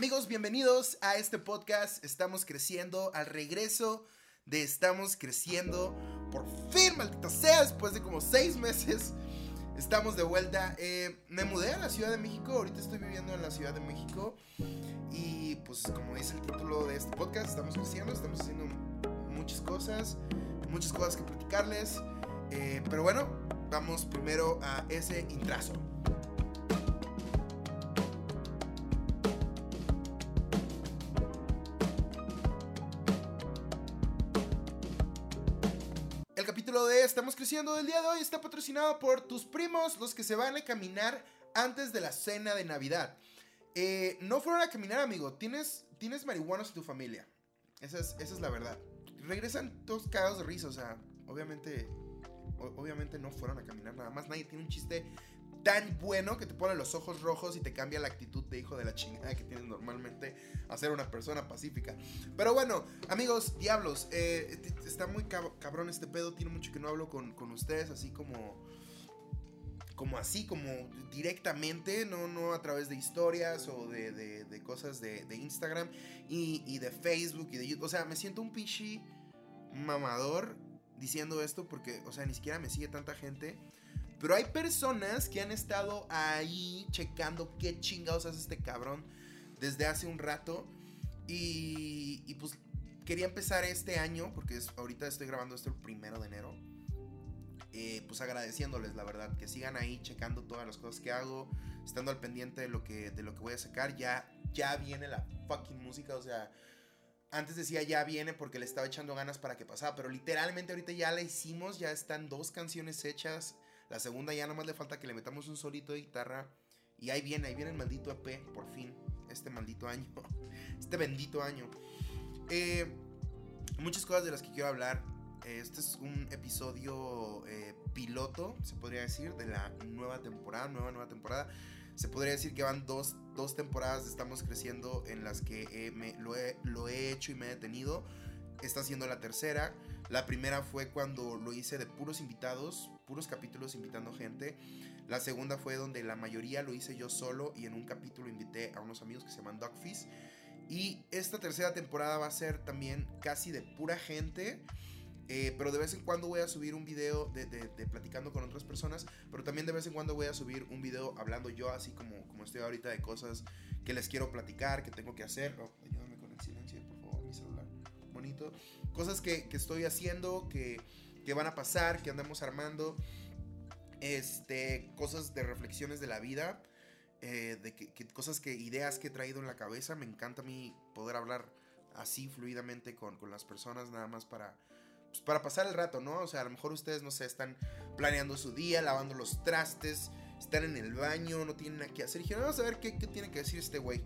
Amigos, bienvenidos a este podcast. Estamos creciendo al regreso de Estamos creciendo. Por fin, maldita sea, después de como seis meses. Estamos de vuelta. Eh, me mudé a la Ciudad de México. Ahorita estoy viviendo en la Ciudad de México. Y pues como dice el título de este podcast, estamos creciendo, estamos haciendo muchas cosas, muchas cosas que platicarles. Eh, pero bueno, vamos primero a ese intrazo. Estamos Creciendo del día de hoy está patrocinado por tus primos, los que se van a caminar antes de la cena de Navidad. Eh, no fueron a caminar, amigo. Tienes, tienes marihuanos en tu familia. Esa es, esa es la verdad. Regresan todos cagados de risa. O sea, obviamente, obviamente no fueron a caminar nada más. Nadie tiene un chiste tan bueno que te pone los ojos rojos y te cambia la actitud de hijo de la chingada que tienes normalmente a ser una persona pacífica. Pero bueno, amigos, diablos, eh, está muy cab- cabrón este pedo. Tiene mucho que no hablo con, con ustedes, así como como así, como directamente, no, no a través de historias o de, de- cosas de, de Instagram y, y de Facebook y de YouTube. O sea, me siento un pichi mamador diciendo esto porque, o sea, ni siquiera me sigue tanta gente. Pero hay personas que han estado ahí checando qué chingados hace este cabrón desde hace un rato. Y, pues quería empezar este año, porque es- ahorita estoy grabando esto el primero de enero eh, pues agradeciéndoles, la verdad, que sigan ahí checando todas las cosas que hago, estando al pendiente de lo que, de lo que voy a sacar. Ya, ya viene la fucking música, o sea, antes decía ya viene porque le estaba echando ganas para que pasara, pero literalmente ahorita ya la hicimos, ya están dos canciones hechas. La segunda ya nomás le falta que le metamos un solito de guitarra. Y ahí viene, ahí viene el maldito EP, por fin, este maldito año, este bendito año. Eh, muchas cosas de las que quiero hablar. Este es un episodio eh, piloto, se podría decir, de la nueva temporada, nueva, nueva temporada. Se podría decir que van dos, dos temporadas Estamos Creciendo en las que eh, he, lo he hecho y me he detenido. Está siendo la tercera. La primera fue cuando lo hice de puros invitados, puros capítulos invitando gente. La segunda fue donde la mayoría lo hice yo solo y en un capítulo invité a unos amigos que se llaman Dogfish. Y esta tercera temporada va a ser también casi de pura gente. Eh, pero de vez en cuando voy a subir un video de, de- platicando con otras personas. Pero también de vez en cuando voy a subir un video hablando yo, así como, como estoy ahorita, de cosas que les quiero platicar, que tengo que hacer. Oh, ayúdame con el silencio, por favor, mi celular. Bonito. Cosas que, que estoy haciendo, que, que van a pasar, que andamos armando. Este, cosas de reflexiones de la vida. eh, de que, cosas que, ideas que he traído en la cabeza. Me encanta a mí poder hablar así fluidamente con, con las personas, nada más para, pues, para pasar el rato, ¿no? O sea, a lo mejor ustedes, no sé, están planeando su día, lavando los trastes, están en el baño, no tienen nada que hacer. Y dijeron, vamos a ver qué, qué tiene que decir este güey.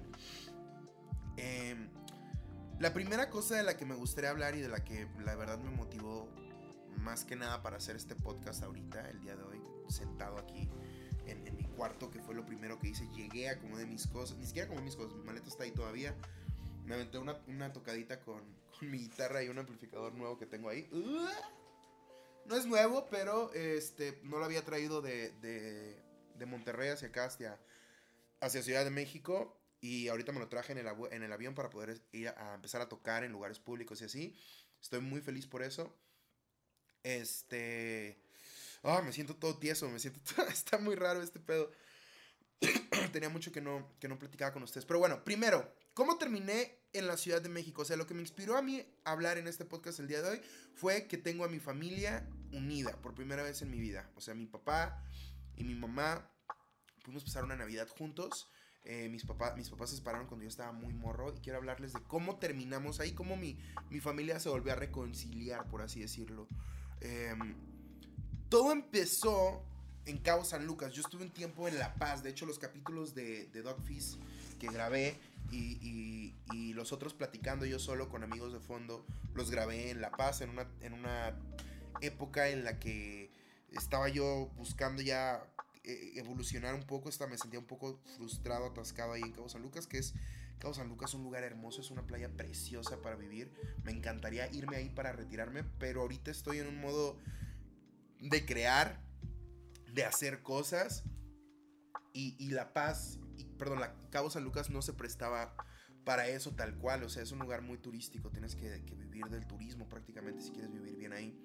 Em, la primera cosa de la que me gustaría hablar y de la que la verdad me motivó más que nada para hacer este podcast ahorita, el día de hoy, sentado aquí en, mi cuarto, que fue lo primero que hice, llegué a como de mis cosas, ni siquiera como mis cosas, mi maleta está ahí todavía. Me aventé una, tocadita con, mi guitarra y un amplificador nuevo que tengo ahí. No es nuevo, pero este no lo había traído de, de, Monterrey hacia acá, hacia Ciudad de México. Y ahorita me lo traje en el, avión para poder ir a, empezar a tocar en lugares públicos y así. Estoy muy feliz por eso. Este. Ah, me siento todo tieso, me siento. todo- Está muy raro este pedo. Tenía mucho que no, que no platicaba con ustedes. Pero bueno, primero, ¿cómo terminé en la Ciudad de México? O sea, lo que me inspiró a mí hablar en este podcast el día de hoy fue que tengo a mi familia unida por primera vez en mi vida. O sea, mi papá y mi mamá pudimos pasar una Navidad juntos. Eh, mis, papá, mis papás se separaron cuando yo estaba muy morro y quiero hablarles de cómo terminamos ahí, cómo mi, mi familia se volvió a reconciliar, por así decirlo. Em, todo empezó en Cabo San Lucas. Yo estuve un tiempo en La Paz. De hecho, los capítulos de, de Dogfish que grabé y, y- y los otros platicando yo solo con amigos de fondo, los grabé en La Paz en una, en una época en la que estaba yo buscando ya evolucionar un poco. Hasta me sentía un poco frustrado, atascado ahí en Cabo San Lucas, que es Cabo San Lucas un lugar hermoso, es una playa preciosa para vivir. Me encantaría irme ahí para retirarme, pero ahorita estoy en un modo de crear, de hacer cosas. Y, y La Paz, y, perdón, la, Cabo San Lucas no se prestaba para eso tal cual, o sea, es un lugar muy turístico, tienes que, vivir del turismo prácticamente si quieres vivir bien ahí.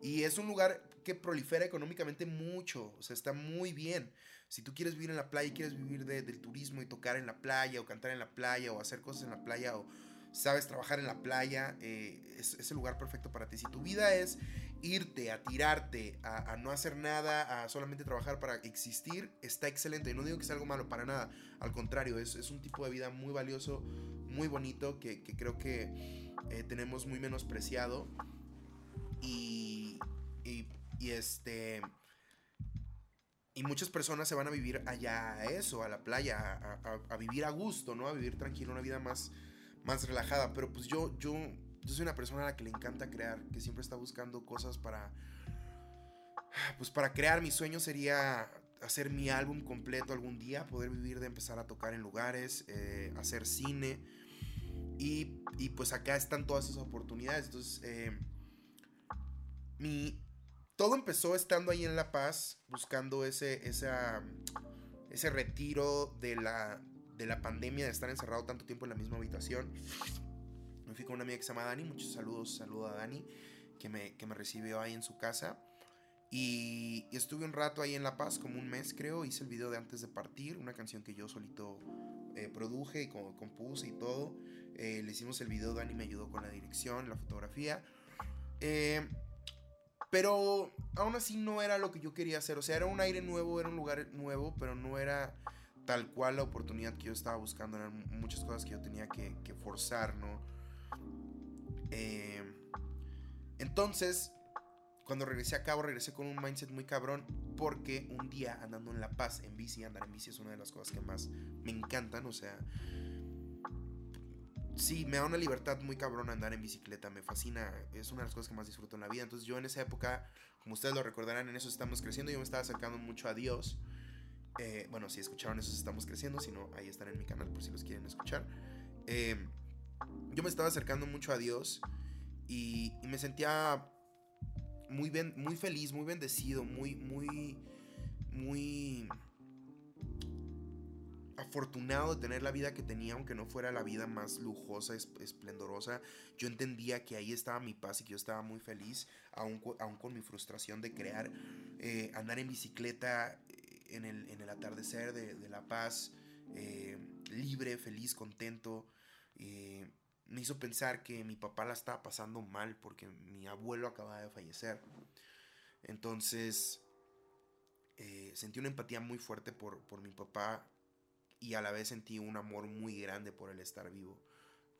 Y es un lugar que prolifera económicamente mucho, o sea, está muy bien. Si tú quieres vivir en la playa y quieres vivir del turismo y tocar en la playa o cantar en la playa o hacer cosas en la playa o sabes trabajar en la playa, eh, es, el lugar perfecto para ti. Si tu vida es irte, a tirarte, a, no hacer nada, a solamente trabajar para existir, está excelente. Y no digo que sea algo malo para nada. Al contrario, es, un tipo de vida muy valioso, muy bonito, que, creo que eh, tenemos muy menospreciado. Y, y, este... Y muchas personas se van a vivir allá a eso, a la playa, a, vivir a gusto, ¿no? A vivir tranquilo, una vida más, más relajada. Pero pues yo, yo, yo soy una persona a la que le encanta crear, que siempre está buscando cosas para... Pues para crear, mi sueño sería hacer mi álbum completo algún día, poder vivir de empezar a tocar en lugares, eh, hacer cine. Y, y, pues acá están todas esas oportunidades. Entonces, eh, mi, todo empezó estando ahí en La Paz, buscando ese, esa, ese retiro de la, de la pandemia, de estar encerrado tanto tiempo en la misma habitación. Me fui con una amiga que se llama Dani, muchos saludos, saludo a Dani, que me, que me recibió ahí en su casa. Y, estuve un rato ahí en La Paz, como un mes creo, hice el video de Antes de Partir, una canción que yo solito eh, produje y compuse y todo. Eh, le hicimos el video, Dani me ayudó con la dirección, la fotografía. Eh, pero aún así no era lo que yo quería hacer. O sea, era un aire nuevo, era un lugar nuevo, pero no era tal cual la oportunidad que yo estaba buscando. Eran muchas cosas que yo tenía que, forzar, ¿no? Eh, entonces, cuando regresé a cabo, regresé con un mindset muy cabrón. Porque un día andando en La Paz en bici, andar en bici es una de las cosas que más me encantan. O sea, sí, me da una libertad muy cabrón andar en bicicleta, me fascina, es una de las cosas que más disfruto en la vida. Entonces yo en esa época, como ustedes lo recordarán, en eso estamos creciendo, yo me estaba acercando mucho a Dios. Eh, bueno, si escucharon eso, estamos creciendo, si no, ahí están en mi canal por si los quieren escuchar. Eh, yo me estaba acercando mucho a Dios y, y me sentía muy, ben, muy feliz, muy bendecido, muy, muy, muy afortunado de tener la vida que tenía, aunque no fuera la vida más lujosa, esplendorosa. Yo entendía que ahí estaba mi paz y que yo estaba muy feliz, aún, con mi frustración de crear, eh, andar en bicicleta eh, en el, atardecer de, La Paz, eh, libre, feliz, contento. me hizo pensar que mi papá la estaba pasando mal porque mi abuelo acababa de fallecer. Entonces, sentí una empatía muy fuerte por, por mi papá y a la vez sentí un amor muy grande por el estar vivo.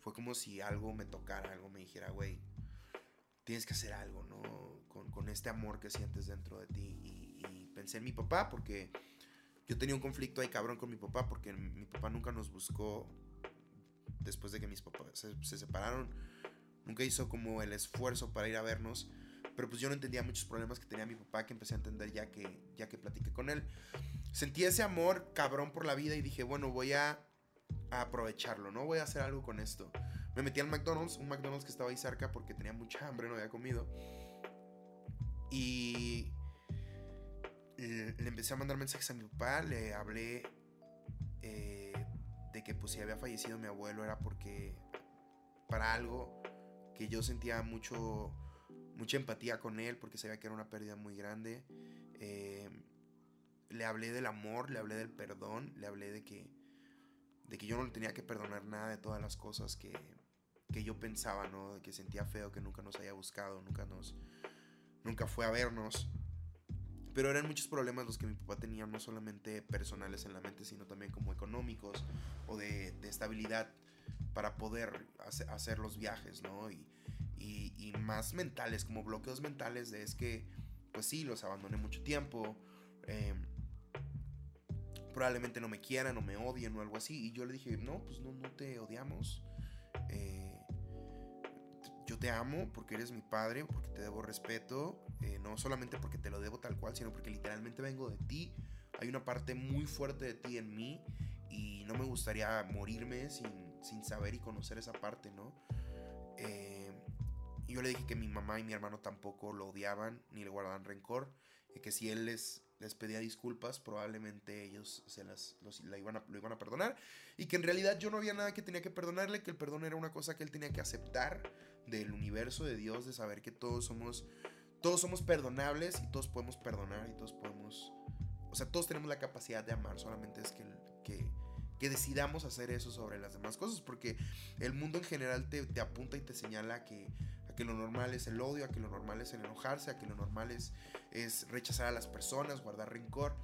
Fue como si algo me tocara, algo me dijera, güey, tienes que hacer algo, ¿no? Con, con, este amor que sientes dentro de ti. Y, pensé en mi papá porque yo tenía un conflicto ahí cabrón con mi papá porque mi papá nunca nos buscó después de que mis papás se, se separaron. Nunca hizo como el esfuerzo para ir a vernos. Pero pues yo no entendía muchos problemas que tenía mi papá que empecé a entender ya que, ya que platiqué con él sentí ese amor cabrón por la vida y dije, bueno, voy a, aprovecharlo, ¿no? Voy a hacer algo con esto. Me metí al McDonald's, un McDonald's que estaba ahí cerca porque tenía mucha hambre, no había comido. Y le, empecé a mandar mensajes a mi papá, le hablé eh, de que pues si había fallecido mi abuelo era porque para algo que yo sentía mucho mucha empatía con él porque sabía que era una pérdida muy grande. Eh, le hablé del amor, le hablé del perdón, le hablé de que, de que yo no le tenía que perdonar nada de todas las cosas que, que yo pensaba, ¿no? De que sentía feo que nunca nos haya buscado, nunca nos, nunca fue a vernos. Pero eran muchos problemas los que mi papá tenía, no solamente personales en la mente, sino también como económicos o de, de estabilidad para poder hacer, los viajes, ¿no? Y, más mentales, como bloqueos mentales de es que, pues sí, los abandoné mucho tiempo. Eh, probablemente no me quieran o me odien o algo así. Y yo le dije, no, pues no, no te odiamos. Eh, yo te amo porque eres mi padre, porque te debo respeto, eh, no solamente porque te lo debo tal cual, sino porque literalmente vengo de ti. Hay una parte muy fuerte de ti en mí y no me gustaría morirme sin, sin saber y conocer esa parte, ¿no? Eh, yo le dije que mi mamá y mi hermano tampoco lo odiaban ni le guardaban rencor y que si él les les pedía disculpas, probablemente ellos se las, la iban a, lo iban a perdonar. Y que en realidad yo no había nada que tenía que perdonarle, que el perdón era una cosa que él tenía que aceptar del universo, de Dios, de saber que todos somos, todos somos perdonables y todos podemos perdonar y todos podemos... O sea, todos tenemos la capacidad de amar, solamente es que, que, que decidamos hacer eso sobre las demás cosas, porque el mundo en general te, te apunta y te señala que que lo normal es el odio, a que lo normal es el enojarse, a que lo normal es, es rechazar a las personas, guardar rencor.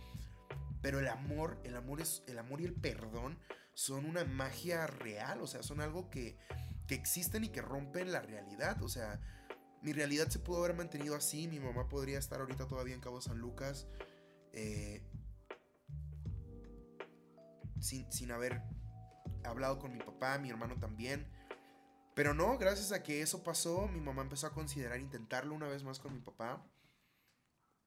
Pero el amor, el amor es el amor y el perdón son una magia real, o sea, son algo que, que existen y que rompen la realidad, o sea, mi realidad se pudo haber mantenido así, mi mamá podría estar ahorita todavía en Cabo San Lucas eh, sin, sin haber hablado con mi papá, mi hermano también. Pero no, gracias a que eso pasó, mi mamá empezó a considerar intentarlo una vez más con mi papá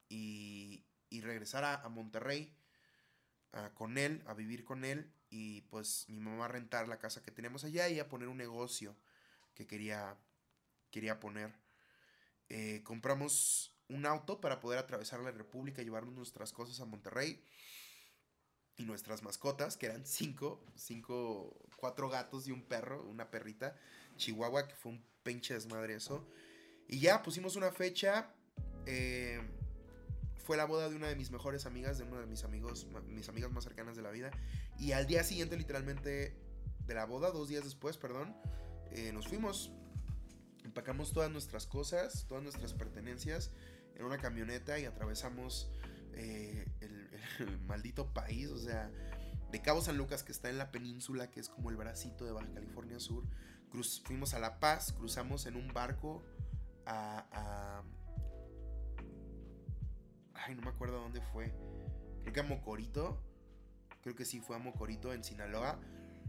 y, y regresar a, Monterrey con él, a vivir con él y pues mi mamá a rentar la casa que tenemos allá y a poner un negocio que quería, quería poner. Eh, compramos un auto para poder atravesar la República llevarnos nuestras cosas a Monterrey y nuestras mascotas, que eran cinco, cinco, cuatro gatos y un perro, una perrita. Chihuahua, que fue un pinche desmadre eso. Y ya pusimos una fecha. Eh, fue la boda de una de mis mejores amigas, de una de mis amigos, mis amigas más cercanas de la vida. Y al día siguiente, literalmente, de la boda, dos días después, perdón, eh, nos fuimos. Empacamos todas nuestras cosas, todas nuestras pertenencias en una camioneta y atravesamos eh, el, el, maldito país, o sea, de Cabo San Lucas, que está en la península, que es como el bracito de Baja California Sur, fuimos a La Paz, cruzamos en un barco a, Ay, no me acuerdo dónde fue. Creo que a Mocorito. Creo que sí fue a Mocorito, en Sinaloa.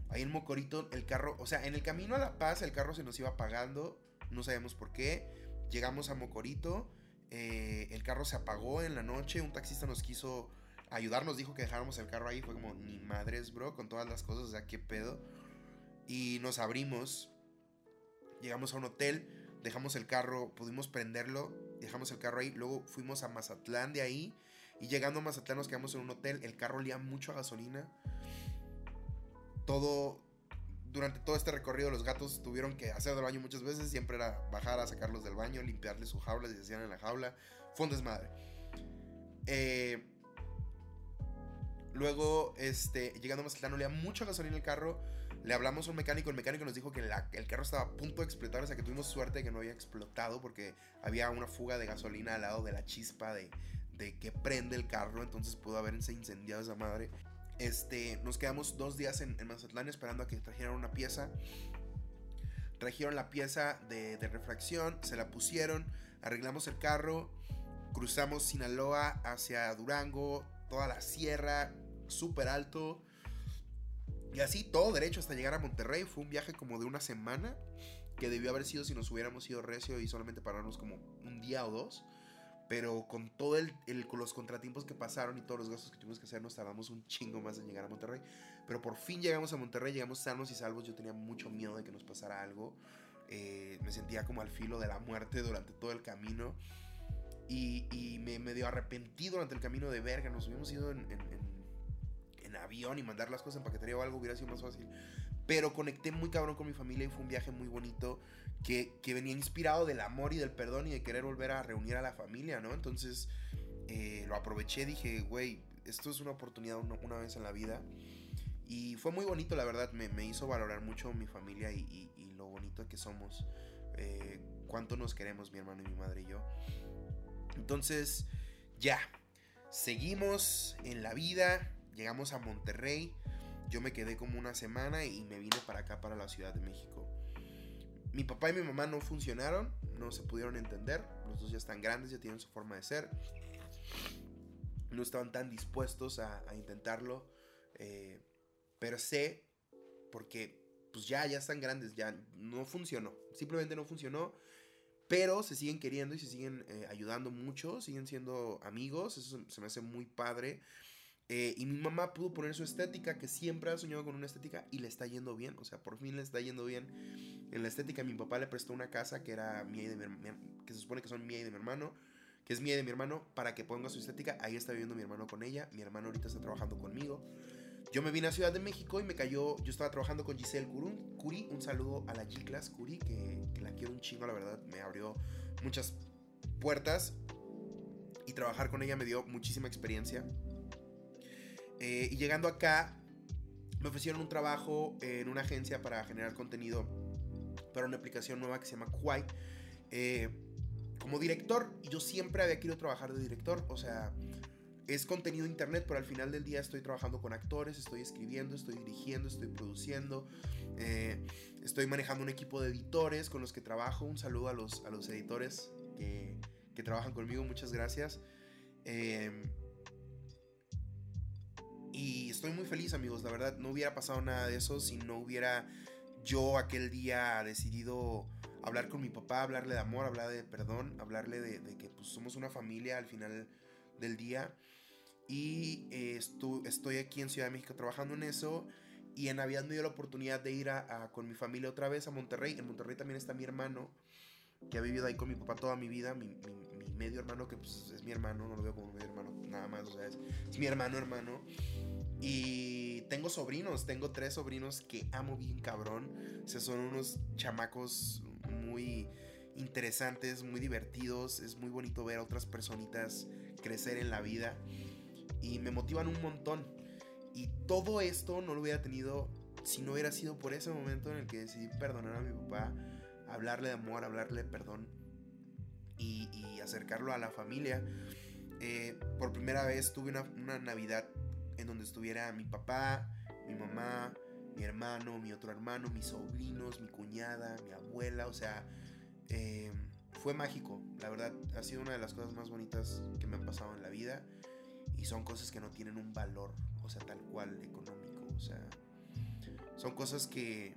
Ahí en Mocorito el carro, o sea, en el camino a La Paz el carro se nos iba apagando. No sabemos por qué. Llegamos a Mocorito. Eh, el carro se apagó en la noche. Un taxista nos quiso ayudarnos. Dijo que dejáramos el carro ahí. Fue como, ni madres, bro, con todas las cosas. O sea, qué pedo. Y nos abrimos llegamos a un hotel, dejamos el carro, pudimos prenderlo, dejamos el carro ahí, luego fuimos a Mazatlán de ahí y llegando a Mazatlán nos quedamos en un hotel, el carro olía mucho a gasolina. Todo durante todo este recorrido los gatos tuvieron que hacer del baño muchas veces, siempre era bajar a sacarlos del baño, limpiarles su jaula, si hacían en la jaula, fue un desmadre. Eh, luego, este, llegando a Mazatlán olía mucho gasolina el carro, le hablamos a un mecánico, el mecánico nos dijo que el carro estaba a punto de explotar, o sea que tuvimos suerte de que no había explotado porque había una fuga de gasolina al lado de la chispa de, de que prende el carro, entonces pudo haberse incendiado esa madre. Este, nos quedamos dos días en, Mazatlán esperando a que trajeran una pieza. Trajeron la pieza de, de refracción, se la pusieron, arreglamos el carro, cruzamos Sinaloa hacia Durango, toda la sierra, súper alto y así, todo derecho hasta llegar a Monterrey. Fue un viaje como de una semana. Que debió haber sido si nos hubiéramos ido recio y solamente pararnos como un día o dos. Pero con todo el, con los contratiempos que pasaron y todos los gastos que tuvimos que hacer, nos tardamos un chingo más en llegar a Monterrey. Pero por fin llegamos a Monterrey, llegamos sanos y salvos. Yo tenía mucho miedo de que nos pasara algo. Eh, me sentía como al filo de la muerte durante todo el camino. Y, y me medio arrepentí durante el camino de verga. Nos hubiéramos ido en avión y mandar las cosas en paquetería o algo hubiera sido más fácil. Pero conecté muy cabrón con mi familia y fue un viaje muy bonito que, que venía inspirado del amor y del perdón y de querer volver a reunir a la familia, ¿no? Entonces eh, lo aproveché, dije, güey, esto es una oportunidad una, vez en la vida. Y fue muy bonito, la verdad, me, me hizo valorar mucho mi familia y, y, lo bonito que somos. Eh, cuánto nos queremos, mi hermano y mi madre y yo. Entonces, ya, seguimos en la vida, Llegamos a Monterrey, yo me quedé como una semana y me vine para acá, para la Ciudad de México. Mi papá y mi mamá no funcionaron, no se pudieron entender, los dos ya están grandes, ya tienen su forma de ser. No estaban tan dispuestos a, intentarlo, eh, pero sé, porque pues ya, ya están grandes, ya no funcionó, simplemente no funcionó pero se siguen queriendo y se siguen eh, ayudando mucho, siguen siendo amigos, eso se me hace muy padre. Eh, y mi mamá pudo poner su estética, que siempre ha soñado con una estética y le está yendo bien. O sea, por fin le está yendo bien. En la estética, mi papá le prestó una casa que era mía y de mi, que se supone que son mía y de mi hermano, que es mía y de mi hermano, para que ponga su estética. Ahí está viviendo mi hermano con ella. Mi hermano ahorita está trabajando conmigo. Yo me vine a Ciudad de México y me cayó. Yo estaba trabajando con Giselle Curun, Curi. Un saludo a la G-Class Curi, que, que la quiero un chingo, la verdad. Me abrió muchas puertas y trabajar con ella me dio muchísima experiencia. Eh, y llegando acá, me ofrecieron un trabajo en una agencia para generar contenido para una aplicación nueva que se llama Kuai. Eh, como director, yo siempre había querido trabajar de director, o sea, es contenido internet, pero al final del día estoy trabajando con actores, estoy escribiendo, estoy dirigiendo, estoy produciendo, eh, estoy manejando un equipo de editores con los que trabajo. Un saludo a los, a los editores que, trabajan conmigo, muchas gracias. Y estoy muy feliz, amigos. La verdad, no hubiera pasado nada de eso si no hubiera yo aquel día decidido hablar con mi papá, hablarle de amor, hablarle de perdón, hablarle de, que pues, somos una familia al final del día. Y eh, estoy aquí en Ciudad de México trabajando en eso. Y en Navidad me dio la oportunidad de ir a, con mi familia otra vez a Monterrey. En Monterrey también está mi hermano, que ha vivido ahí con mi papá toda mi vida. Mi, medio hermano, que pues, es mi hermano, no lo veo como medio hermano, nada más, o sea, es, es mi hermano, hermano. Y tengo sobrinos, tengo tres sobrinos que amo bien cabrón. O sea, son unos chamacos muy interesantes, muy divertidos. Es muy bonito ver a otras personitas crecer en la vida. Y me motivan un montón. Y todo esto no lo hubiera tenido si no hubiera sido por ese momento en el que decidí perdonar a mi papá, hablarle de amor, hablarle de perdón y, acercarlo a la familia. Eh, por primera vez tuve una, Navidad en donde estuviera mi papá, mi mamá, mi hermano, mi otro hermano, mis sobrinos, mi cuñada, mi abuela, o sea, eh, fue mágico, la verdad, ha sido una de las cosas más bonitas que me han pasado en la vida y son cosas que no tienen un valor, o sea, tal cual económico, o sea, son cosas que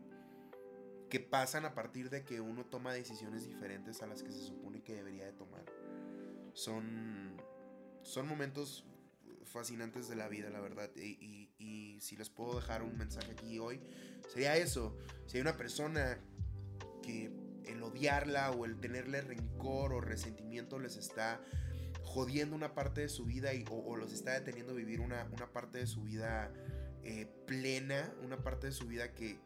que pasan a partir de que uno toma decisiones diferentes a las que se supone que debería de tomar. Son son momentos fascinantes de la vida, la verdad. Y, si les puedo dejar un mensaje aquí hoy, sería eso. Si hay una persona que el odiarla o el tenerle rencor o resentimiento les está jodiendo una parte de su vida y, o, los está deteniendo vivir una, una parte de su vida eh, plena, una parte de su vida que,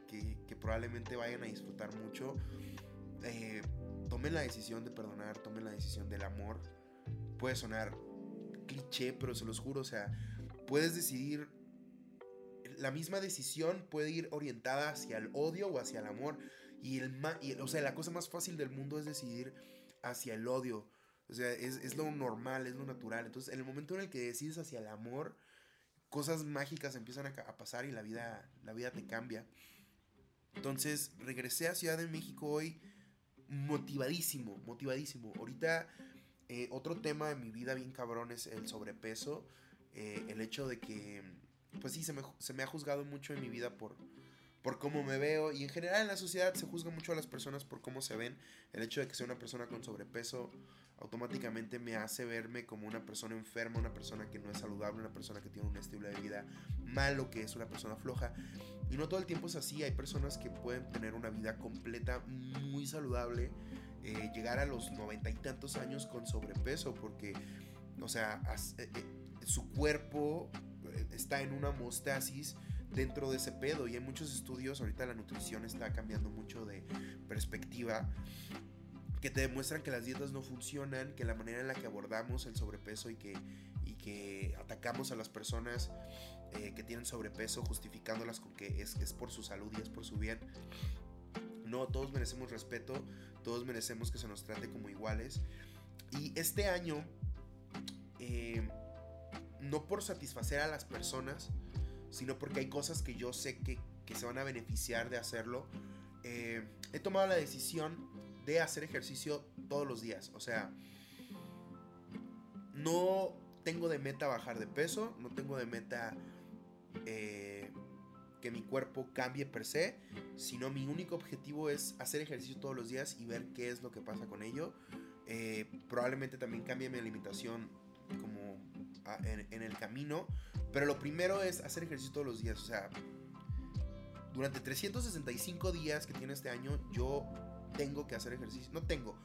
probablemente vayan a disfrutar mucho, eh, tomen la decisión de perdonar, tomen la decisión del amor. Puede sonar cliché, pero se los juro, o sea, puedes decidir, la misma decisión puede ir orientada hacia el odio o hacia el amor. Y, el, o sea, la cosa más fácil del mundo es decidir hacia el odio. O sea, es, lo normal, es lo natural. Entonces, en el momento en el que decides hacia el amor, cosas mágicas empiezan a, a, pasar y la vida, la vida te cambia. Entonces, regresé a Ciudad de México hoy motivadísimo, motivadísimo. Ahorita eh, otro tema de mi vida bien cabrón es el sobrepeso. Eh, el hecho de que, pues sí, se me, se me, ha juzgado mucho en mi vida por, por cómo me veo. Y en general en la sociedad se juzga mucho a las personas por cómo se ven. El hecho de que sea una persona con sobrepeso automáticamente me hace verme como una persona enferma, una persona que no es saludable, una persona que tiene un estilo de vida malo, que es una persona floja. Y no todo el tiempo es así. Hay personas que pueden tener una vida completa, muy saludable eh, llegar a los noventa y tantos años con sobrepeso, porque, o sea, eh, eh, su cuerpo está en una homeostasis dentro de ese pedo y hay muchos estudios, ahorita la nutrición está cambiando mucho de perspectiva que te demuestran que las dietas no funcionan, que la manera en la que abordamos el sobrepeso y que, y que atacamos a las personas que tienen sobrepeso justificándolas con que es, es por su salud y es por su bien, no, todos merecemos respeto, todos merecemos que se nos trate como iguales. Y este año, eh, no por satisfacer a las personas, sino porque hay cosas que yo sé que, se van a beneficiar de hacerlo, eh, he tomado la decisión de hacer ejercicio todos los días. O sea, no tengo de meta bajar de peso, no tengo de meta eh, que mi cuerpo cambie per se, sino mi único objetivo es hacer ejercicio todos los días y ver qué es lo que pasa con ello. Eh, probablemente también cambie mi alimentación como en, el camino, pero lo primero es hacer ejercicio todos los días, o sea, durante 365 días que tiene este año yo tengo que hacer ejercicio, no tengo,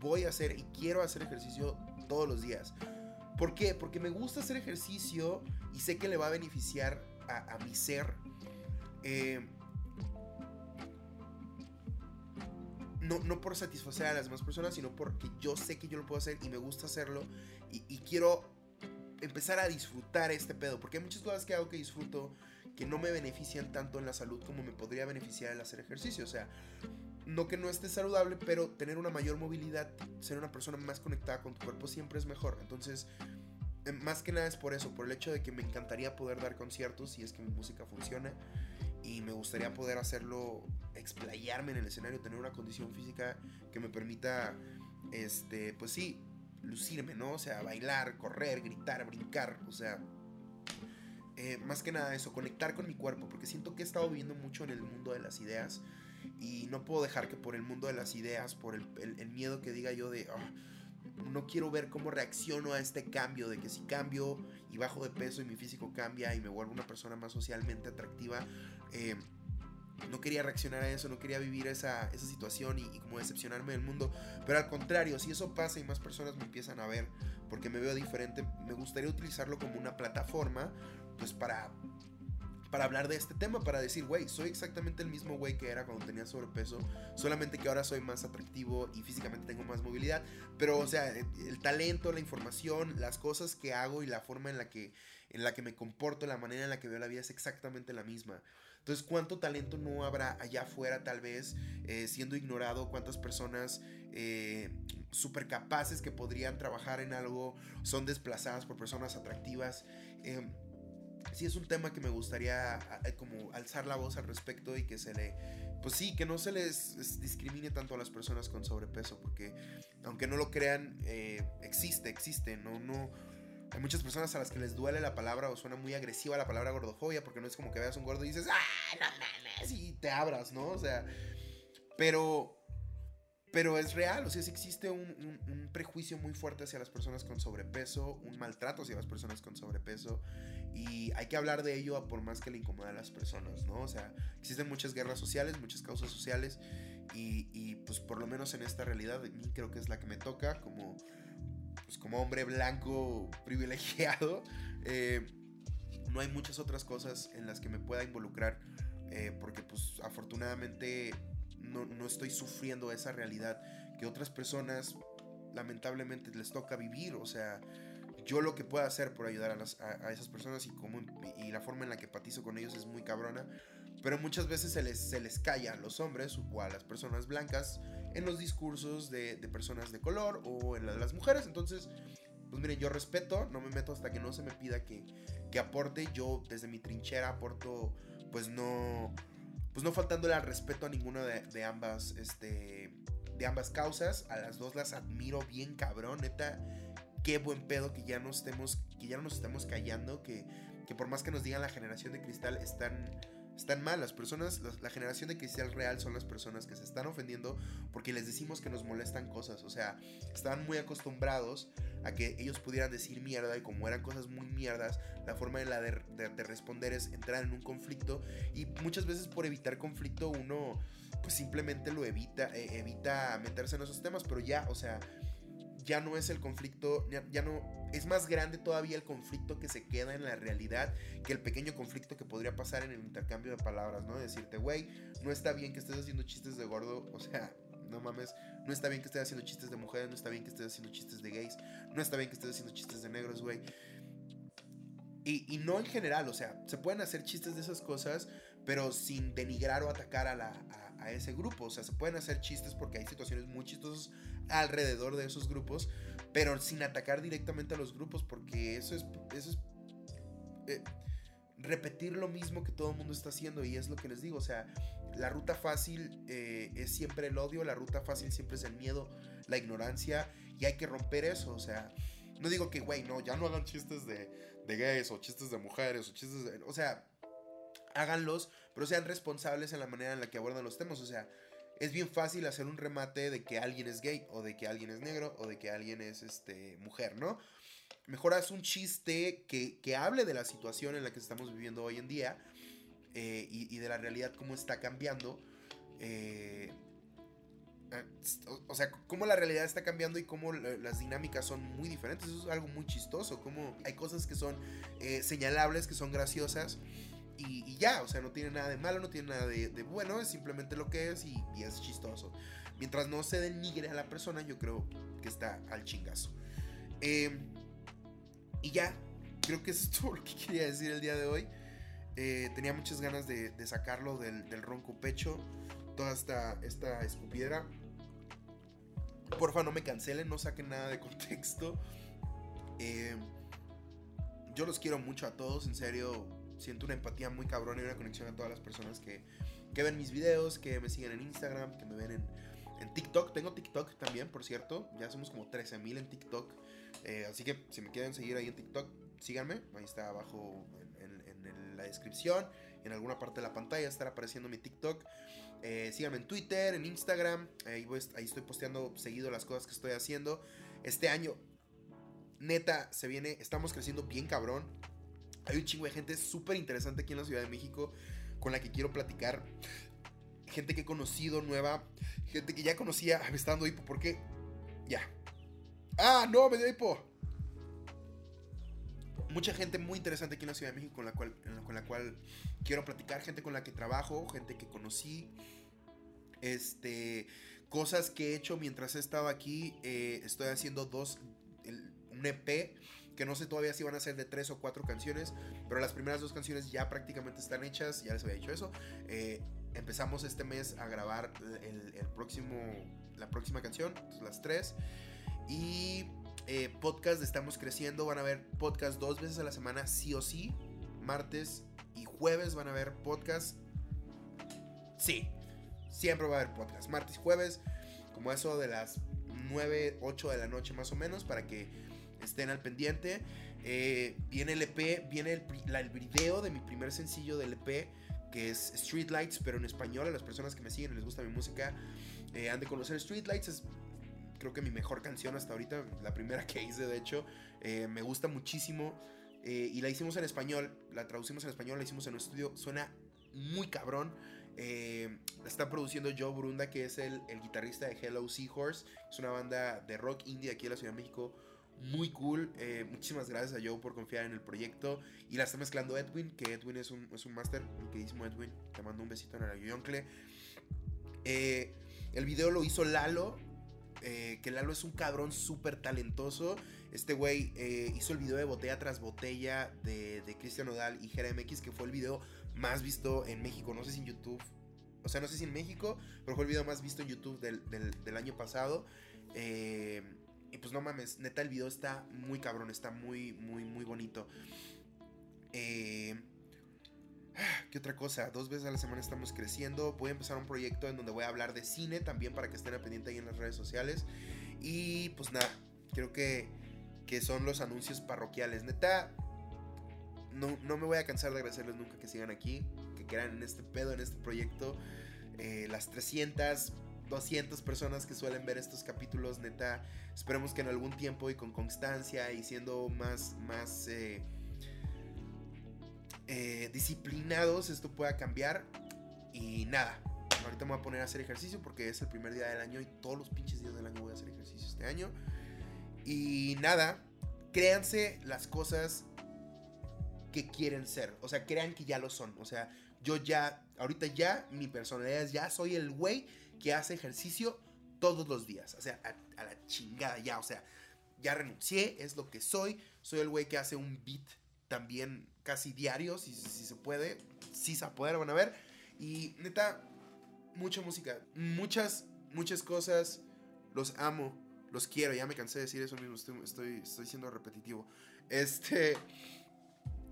voy a hacer y quiero hacer ejercicio todos los días. ¿Por qué? Porque me gusta hacer ejercicio y sé que le va a beneficiar a, mi ser. Eh, no, no, por satisfacer a las demás personas, sino porque yo sé que yo lo puedo hacer y me gusta hacerlo y, quiero empezar a disfrutar este pedo. Porque hay muchas cosas que hago que disfruto que no me benefician tanto en la salud como me podría beneficiar el hacer ejercicio. O sea, no que no esté saludable, pero tener una mayor movilidad, ser una persona más conectada con tu cuerpo siempre es mejor. Entonces, eh, más que nada es por eso, por el hecho de que me encantaría poder dar conciertos si es que mi música funciona y me gustaría poder hacerlo, explayarme en el escenario, tener una condición física que me permita, este, pues sí, lucirme, ¿no? O sea, bailar, correr, gritar, brincar, o sea, eh, más que nada eso, conectar con mi cuerpo, porque siento que he estado viviendo mucho en el mundo de las ideas y no puedo dejar que por el mundo de las ideas, por el, miedo que diga yo de, ah, no quiero ver cómo reacciono a este cambio, de que si cambio y bajo de peso y mi físico cambia y me vuelvo una persona más socialmente atractiva, eh, no quería reaccionar a eso, no quería vivir esa, situación y, como decepcionarme del mundo. Pero al contrario, si eso pasa y más personas me empiezan a ver porque me veo diferente, me gustaría utilizarlo como una plataforma, pues para, para hablar de este tema, para decir, güey, soy exactamente el mismo güey que era cuando tenía sobrepeso, solamente que ahora soy más atractivo y físicamente tengo más movilidad. Pero, o sea, el talento, la información, las cosas que hago y la forma en la que, en la que me comporto, la manera en la que veo la vida es exactamente la misma. Entonces, ¿cuánto talento no habrá allá afuera tal vez eh, siendo ignorado? ¿Cuántas personas eh, súper capaces que podrían trabajar en algo son desplazadas por personas atractivas? Eh, sí es un tema que me gustaría como alzar la voz al respecto y que se le, pues sí, que no se les discrimine tanto a las personas con sobrepeso, porque aunque no lo crean, existe, existe, no, no, hay muchas personas a las que les duele la palabra o suena muy agresiva la palabra gordofobia porque no es como que veas un gordo y dices, ¡ah, no mames! Y te abras, ¿no? O sea, pero, pero es real, o sea, existe un, un, prejuicio muy fuerte hacia las personas con sobrepeso, un maltrato hacia las personas con sobrepeso y hay que hablar de ello por más que le incomoda a las personas, ¿no? O sea, existen muchas guerras sociales, muchas causas sociales y, y pues por lo menos en esta realidad, a mí creo que es la que me toca como pues como hombre blanco privilegiado, eh, no hay muchas otras cosas en las que me pueda involucrar, eh, porque pues afortunadamente no, no, estoy sufriendo esa realidad que otras personas lamentablemente les toca vivir, o sea, yo lo que pueda hacer por ayudar a, a, esas personas y, como, y la forma en la que patizo con ellos es muy cabrona, pero muchas veces se les, se les calla a los hombres o a las personas blancas en los discursos de, personas de color o en la de las mujeres. Entonces, pues miren, yo respeto, no me meto hasta que no se me pida que, que aporte. Yo desde mi trinchera aporto, pues no, pues no faltándole al respeto a ninguna de, ambas, este, de ambas causas. A las dos las admiro bien cabrón, neta. Qué buen pedo que ya no estemos, que ya no nos estemos callando, que, que por más que nos digan la generación de cristal están están mal. Las personas, la, generación de cristal real son las personas que se están ofendiendo porque les decimos que nos molestan cosas. O sea, estaban muy acostumbrados a que ellos pudieran decir mierda y como eran cosas muy mierdas, la forma de, la de, responder es entrar en un conflicto y muchas veces por evitar conflicto uno pues simplemente lo evita, eh, evita meterse en esos temas, pero ya, o sea, ya no es el conflicto, ya, no, es más grande todavía el conflicto que se queda en la realidad que el pequeño conflicto que podría pasar en el intercambio de palabras, ¿no? Decirte, güey, no está bien que estés haciendo chistes de gordo, o sea, no mames, no está bien que estés haciendo chistes de mujeres, no está bien que estés haciendo chistes de gays, no está bien que estés haciendo chistes de negros, güey. Y, no en general, o sea, se pueden hacer chistes de esas cosas, pero sin denigrar o atacar a, la, ese grupo. O sea, se pueden hacer chistes porque hay situaciones muy chistosas alrededor de esos grupos, pero sin atacar directamente a los grupos, porque eso es, eso es eh, repetir lo mismo que todo el mundo está haciendo. Y es lo que les digo, o sea, la ruta fácil eh, es siempre el odio, la ruta fácil siempre es el miedo, la ignorancia, y hay que romper eso, o sea no digo que, güey, no, ya no hagan chistes de, de gays o chistes de mujeres o chistes de... O sea, háganlos, pero sean responsables en la manera en la que abordan los temas. O sea, es bien fácil hacer un remate de que alguien es gay o de que alguien es negro o de que alguien es este, mujer, ¿no? Mejor haz un chiste que, que hable de la situación en la que estamos viviendo hoy en día eh, y, y, de la realidad, cómo está cambiando. Eh, o sea, cómo la realidad está cambiando y cómo las dinámicas son muy diferentes. Eso es algo muy chistoso. Como hay cosas que son eh, señalables, que son graciosas. Y, ya, o sea, no tiene nada de malo, no tiene nada de, bueno, es simplemente lo que es y, es chistoso. Mientras no se denigre a la persona, yo creo que está al chingazo. Em, y ya, creo que eso es todo lo que quería decir el día de hoy. Eh, tenía muchas ganas de, sacarlo del, ronco pecho, toda esta, esta escupidera. Porfa, no me cancelen, no saquen nada de contexto. Eh, yo los quiero mucho a todos, en serio. Siento una empatía muy cabrona y una conexión a todas las personas que, ven mis videos, que me siguen en Instagram, que me ven en, en TikTok. Tengo TikTok también, por cierto. Ya somos como 13.000 en TikTok. Eh, así que si me quieren seguir ahí en TikTok, síganme. Ahí está abajo en, la descripción. En alguna parte de la pantalla estará apareciendo mi TikTok. Eh, síganme en Twitter, en Instagram. Ahí estoy posteando seguido las cosas que estoy haciendo. Este año, neta, se viene. Estamos creciendo bien cabrón. Hay un chingo de gente súper interesante aquí en la Ciudad de México con la que quiero platicar. Gente que he conocido nueva. Gente que ya conocía. Me está hipo. ¿Por qué? Ya. Ah, no, me dio hipo. Mucha gente muy interesante aquí en la Ciudad de México con la cual, con la cual quiero platicar. Gente con la que trabajo. Gente que conocí. Este, cosas que he hecho mientras he estado aquí. Eh, estoy haciendo dos, un EP que no sé todavía si van a ser de tres o cuatro canciones, pero las primeras dos canciones ya prácticamente están hechas, ya les había dicho eso. Eh, empezamos este mes a grabar el, próximo, la próxima canción, las tres. Y eh, podcast Estamos Creciendo, van a ver podcast dos veces a la semana, sí o sí. Martes y jueves van a ver podcast. Sí, Siempre va a haber podcast. Martes y jueves, como eso de las 9, 8 de la noche más o menos, para que estén al pendiente. Eh, viene el EP, viene el, video de mi primer sencillo del EP, que es Streetlights, pero en español. A las personas que me siguen y les gusta mi música, eh, han de conocer Streetlights. Es creo que mi mejor canción hasta ahorita, la primera que hice de hecho. Eh, me gusta muchísimo. y la hicimos en español, la traducimos en español, la hicimos en un estudio. Suena muy cabrón. Eh, está produciendo Joe Brunda, que es el, guitarrista de Hello Seahorse. Es una banda de rock indie aquí en la Ciudad de México. Muy cool. Eh, muchísimas gracias a Joe por confiar en el proyecto. Y la está mezclando Edwin, que Edwin es un, es un máster. Mi queridísimo Edwin. Te mando un besito en el yoncle. Eh, el video lo hizo Lalo. que Lalo es un cabrón súper talentoso. Este güey hizo el video de botella tras botella de, de Cristian Odal y X que fue el video más visto en México. No sé si en YouTube. O sea, no sé si en México, pero fue el video más visto en YouTube del, año pasado. Eh, y pues no mames, neta, el video está muy cabrón, está muy, muy, muy bonito. Eh, ¿Qué otra cosa? Dos veces a la semana estamos creciendo. Voy a empezar un proyecto en donde voy a hablar de cine también para que estén al pendiente ahí en las redes sociales. Y pues nada, creo que, que son los anuncios parroquiales. Neta, no, me voy a cansar de agradecerles nunca que sigan aquí, que crean en este pedo, en este proyecto. Eh, las 300, 200 personas que suelen ver estos capítulos, neta, esperemos que en algún tiempo y con constancia y siendo más, más eh, eh, disciplinados esto pueda cambiar. Y nada, ahorita me voy a poner a hacer ejercicio porque es el primer día del año y todos los pinches días del año voy a hacer ejercicio este año. Y nada, créanse las cosas que quieren ser. O sea, crean que ya lo son. O sea, yo ya, ahorita ya, mi personalidad es ya soy el güey que hace ejercicio todos los días. O sea, a, la chingada ya. O sea, ya renuncié, es lo que soy. Soy el güey que hace un beat también casi diario, si, si se puede. Si se puede, van a ver. Y neta, mucha música. Muchas, muchas cosas. Los amo. Los quiero. Ya me cansé de decir eso mismo. Estoy, estoy, estoy siendo repetitivo. Este.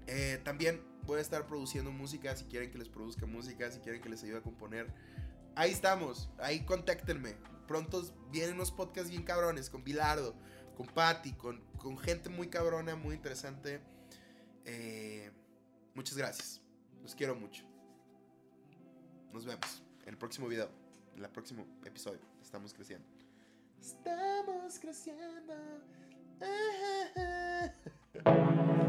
Eh, también voy a estar produciendo música, si quieren que les produzca música, si quieren que les ayude a componer. Ahí estamos, ahí contáctenme. Pronto vienen unos podcasts bien cabrones con Bilardo, con Patty, con, con gente muy cabrona, muy interesante. Eh, muchas gracias, los quiero mucho. Nos vemos en el próximo video, en el próximo episodio. Estamos creciendo. Estamos creciendo.